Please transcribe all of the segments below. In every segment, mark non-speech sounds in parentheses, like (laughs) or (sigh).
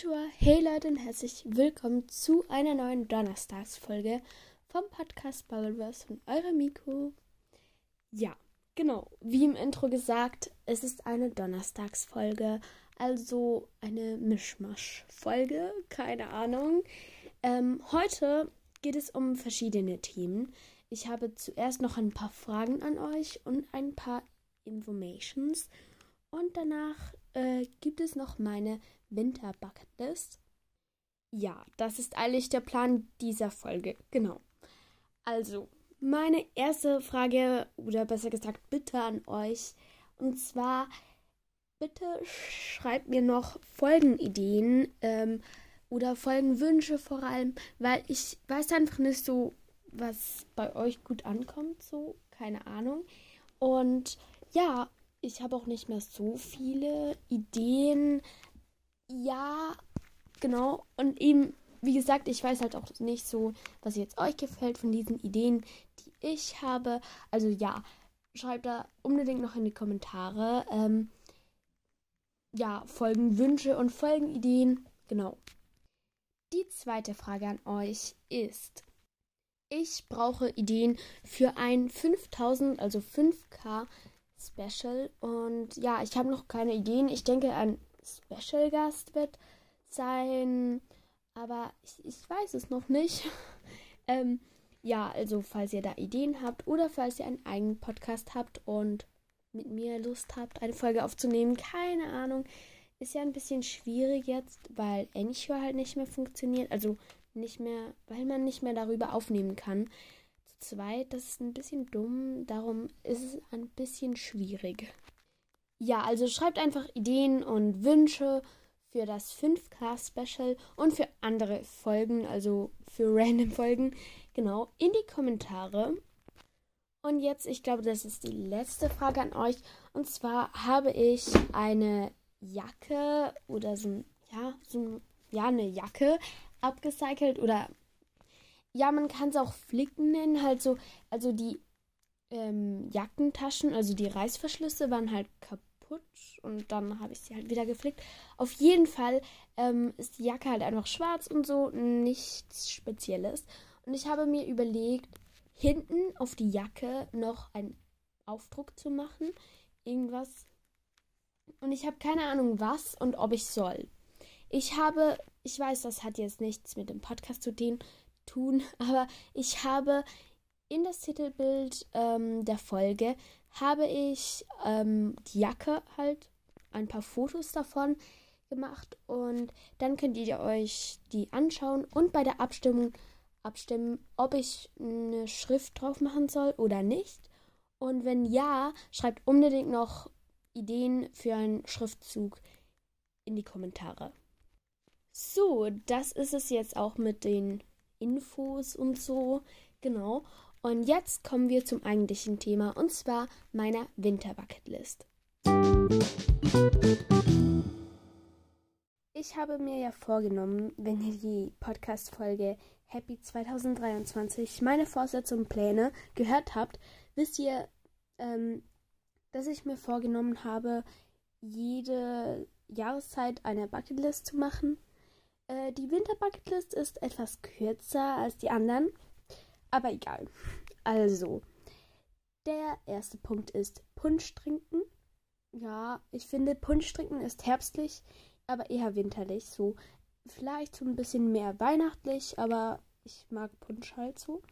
Konnichiwa, hey Leute und herzlich willkommen zu einer neuen Donnerstagsfolge vom Podcast Bubbleverse von eurer Miko. Ja, genau, wie im Intro gesagt, es ist eine Donnerstagsfolge, also eine Mischmasch-Folge, keine Ahnung. Ähm, heute geht es um verschiedene Themen. Ich habe zuerst noch ein paar Fragen an euch und ein paar Informations und danach äh, gibt es noch meine Winter-Bucketlist. Ja, das ist eigentlich der Plan dieser Folge. Genau. Also, meine erste Frage oder besser gesagt Bitte an euch. Und zwar, bitte schreibt mir noch Folgenideen ähm, oder Folgenwünsche vor allem, weil ich weiß einfach nicht so, was bei euch gut ankommt, so, keine Ahnung. Und ja, ich habe auch nicht mehr so viele Ideen. Ja, genau. Und eben, wie gesagt, ich weiß halt auch nicht so, was jetzt euch gefällt von diesen Ideen, die ich habe. Also ja, schreibt da unbedingt noch in die Kommentare. Ähm, ja, Folgenwünsche und Folgenideen. Genau. Die zweite Frage an euch ist, ich brauche Ideen für ein 5000, also 5K Special. Und ja, ich habe noch keine Ideen. Ich denke, ein Special Gast wird sein. Aber ich, ich weiß es noch nicht. (laughs) ähm, ja, also falls ihr da Ideen habt oder falls ihr einen eigenen Podcast habt und mit mir Lust habt, eine Folge aufzunehmen, keine Ahnung. Ist ja ein bisschen schwierig jetzt, weil Anchor halt nicht mehr funktioniert. Also nicht mehr, weil man nicht mehr darüber aufnehmen kann. 2. Das ist ein bisschen dumm, darum ist es ein bisschen schwierig. Ja, also schreibt einfach Ideen und Wünsche für das 5K-Special und für andere Folgen, also für (laughs) random Folgen, genau, in die Kommentare. Und jetzt, ich glaube, das ist die letzte Frage an euch. Und zwar habe ich eine Jacke oder so, ja, so, ja, eine Jacke abgecycelt oder ja, man kann es auch Flicken nennen, halt so, also die ähm, Jackentaschen, also die Reißverschlüsse waren halt kaputt und dann habe ich sie halt wieder geflickt. Auf jeden Fall ähm, ist die Jacke halt einfach schwarz und so, nichts Spezielles. Und ich habe mir überlegt, hinten auf die Jacke noch einen Aufdruck zu machen, irgendwas. Und ich habe keine Ahnung was und ob ich soll. Ich habe, ich weiß, das hat jetzt nichts mit dem Podcast zu tun, tun, (laughs) aber ich habe in das Titelbild ähm, der Folge habe ich ähm, die Jacke halt, ein paar Fotos davon gemacht und dann könnt ihr euch die anschauen und bei der Abstimmung abstimmen, ob ich eine Schrift drauf machen soll oder nicht. Und wenn ja, schreibt unbedingt noch Ideen für einen Schriftzug in die Kommentare. So, das ist es jetzt auch mit den Infos und so. Genau. Und jetzt kommen wir zum eigentlichen Thema und zwar meiner Winterbucketlist. Ich habe mir ja vorgenommen, wenn ihr die Podcast-Folge Happy 2023, meine Vorsätze und Pläne gehört habt, wisst ihr, ähm, dass ich mir vorgenommen habe, jede Jahreszeit eine Bucketlist zu machen. Äh, die Winterbucketlist ist etwas kürzer als die anderen, aber egal. Also, der erste Punkt ist Punsch trinken. Ja, ich finde Punsch trinken ist herbstlich, aber eher winterlich. So, vielleicht so ein bisschen mehr weihnachtlich, aber ich mag Punsch halt so.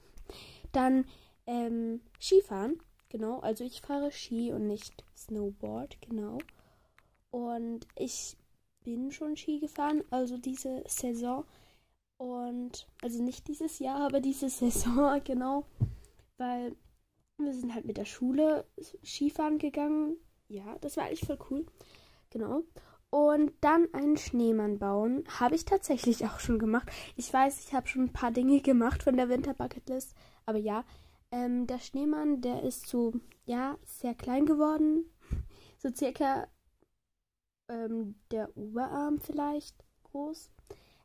Dann ähm, Skifahren, genau. Also ich fahre Ski und nicht Snowboard, genau. Und ich bin schon Ski gefahren, also diese Saison. Und, also nicht dieses Jahr, aber diese (laughs) Saison, genau. Weil wir sind halt mit der Schule Skifahren gegangen. Ja, das war eigentlich voll cool. Genau. Und dann einen Schneemann bauen. Habe ich tatsächlich auch schon gemacht. Ich weiß, ich habe schon ein paar Dinge (laughs) gemacht von der Winterbucketlist. Aber ja, ähm, der Schneemann, der ist so, ja, sehr klein geworden. (laughs) So circa ähm, der Oberarm vielleicht groß.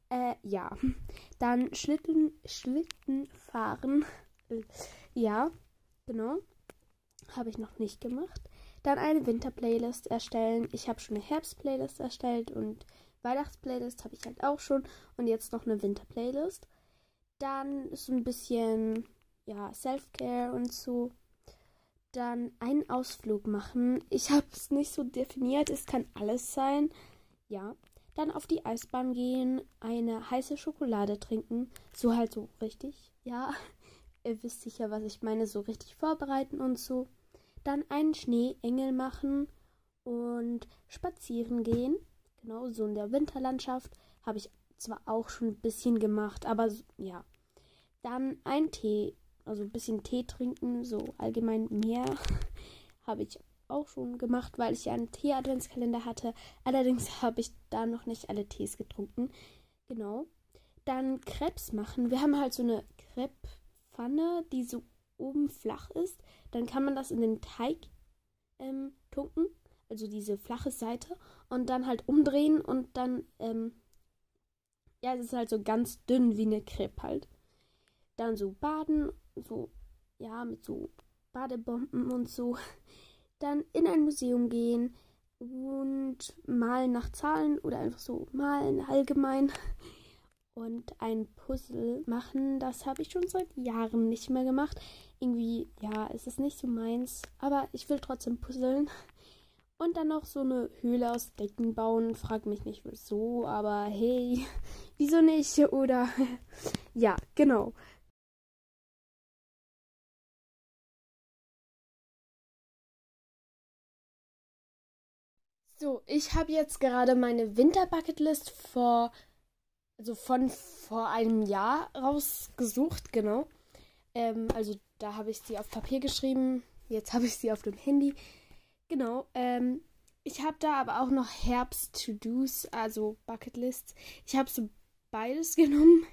Äh, ja. (laughs) Dann Schlitten, Schlitten fahren. (laughs) ja, genau. Habe ich noch nicht gemacht. Dann eine Winter-Playlist erstellen. Ich habe schon eine Herbst-Playlist erstellt und Weihnachtsplaylist habe ich halt auch schon und jetzt noch eine Winterplaylist. Dann so ein bisschen ja, Self-Care und so. Dann einen Ausflug machen. Ich habe es nicht so definiert, es kann alles sein. Ja. Dann auf die Eisbahn gehen, eine heiße Schokolade trinken. So halt so richtig. Ja, (laughs) ihr wisst sicher, was ich meine. So richtig vorbereiten und so. Dann einen Schneeengel machen und spazieren gehen. Genau, so in der Winterlandschaft. Habe ich zwar auch schon ein bisschen gemacht, aber ja. Dann ein Tee, also ein bisschen Tee trinken, so allgemein mehr. (laughs) habe ich auch schon gemacht, weil ich ja einen Tee-Adventskalender hatte. Allerdings (laughs) habe ich da noch nicht alle Tees getrunken. Genau. Dann Krebs machen. Wir haben halt so eine Crepepfanne, die so oben flach ist. Dann kann man das in den Teig ähm, tunken also diese flache Seite, und dann halt umdrehen und dann, ähm, ja, es ist halt so ganz dünn wie eine Crepe halt. Dann so baden, so, ja, mit so Badebomben und so. (laughs) Dann in ein Museum gehen und malen nach Zahlen oder einfach so malen allgemein. (laughs) Und ein Puzzle machen, das habe ich schon seit Jahren nicht mehr gemacht. Irgendwie, ja, es ist nicht so meins, aber ich will trotzdem puzzeln. (laughs) Und dann noch so eine Höhle aus Decken bauen. Frag mich nicht wieso, aber hey, wieso nicht? Oder ja, genau. So, ich habe jetzt gerade meine Winter-Bucketlist vor, also von vor einem Jahr rausgesucht, genau. Ähm, also da habe ich sie auf Papier geschrieben, jetzt habe ich sie auf dem Handy. Genau. Ähm, ich habe da aber auch noch Herbst-To-Dos, also Bucketlists. Ich habe so beides (laughs) genommen.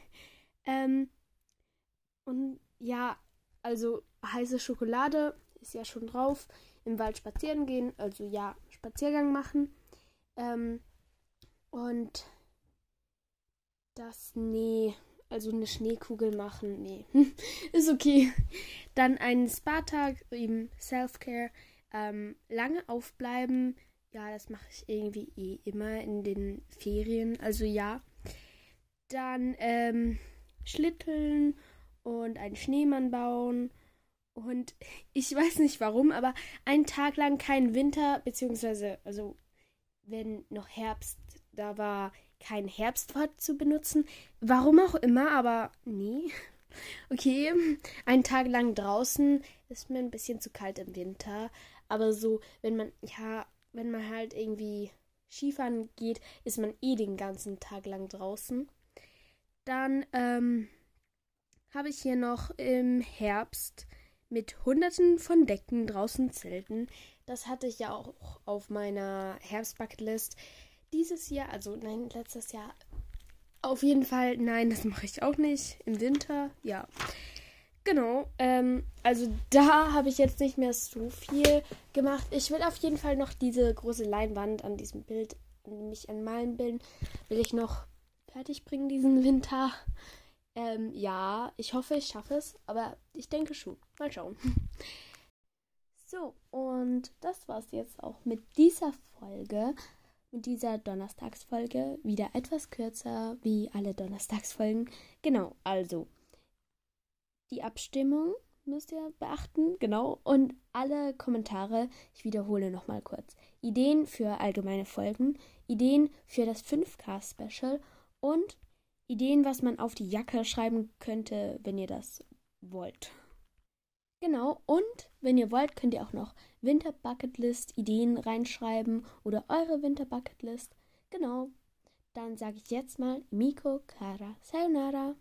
Ähm, und ja, also heiße Schokolade ist ja schon drauf. Im Wald spazieren gehen, also ja, Spaziergang machen. Ähm, und das, nee, also eine Schneekugel machen, nee, (laughs) ist okay. Dann einen Spa-Tag, eben Self-Care ähm, lange aufbleiben, ja, das mache ich irgendwie eh immer in den Ferien. Also ja. Dann ähm, Schlitteln und einen Schneemann bauen. Und (laughs) ich weiß nicht warum, aber einen Tag lang kein Winter, beziehungsweise, also wenn noch Herbst da war, kein Herbstwort zu benutzen. Warum auch immer, aber nee. (laughs) Okay, einen Tag lang draußen ist mir ein bisschen zu kalt im Winter. Aber so, wenn man, ja, wenn man halt irgendwie Skifahren geht, ist man eh den ganzen Tag lang draußen. Dann ähm, habe ich hier noch im Herbst mit Hunderten von Decken draußen zelten. Das hatte ich ja auch auf meiner Herbstbucketlist. Dieses Jahr, also nein, letztes Jahr auf jeden Fall, nein, das mache ich auch nicht. Im Winter, ja. Genau, ähm, also da habe ich jetzt nicht mehr so viel gemacht. Ich will auf jeden Fall noch diese große Leinwand an diesem Bild, mich an Malen bilden, will ich noch fertig bringen diesen Winter. Ähm, ja, ich hoffe, ich schaffe es, aber ich denke schon. Mal schauen. (laughs) So, und das war es jetzt auch mit dieser Folge, mit dieser Donnerstagsfolge. Wieder etwas kürzer wie alle Donnerstagsfolgen. Genau, also die Abstimmung müsst ihr beachten, genau. Und alle Kommentare, ich wiederhole nochmal kurz. Ideen für allgemeine Folgen, Ideen für das 5K-Special und Ideen, was man auf die Jacke schreiben könnte, wenn ihr das wollt. Genau, und wenn ihr wollt, könnt ihr auch noch Winter Bucketlist Ideen reinschreiben oder eure Winter Bucketlist. Genau. Dann sage ich jetzt mal Miko Kara Sayonara.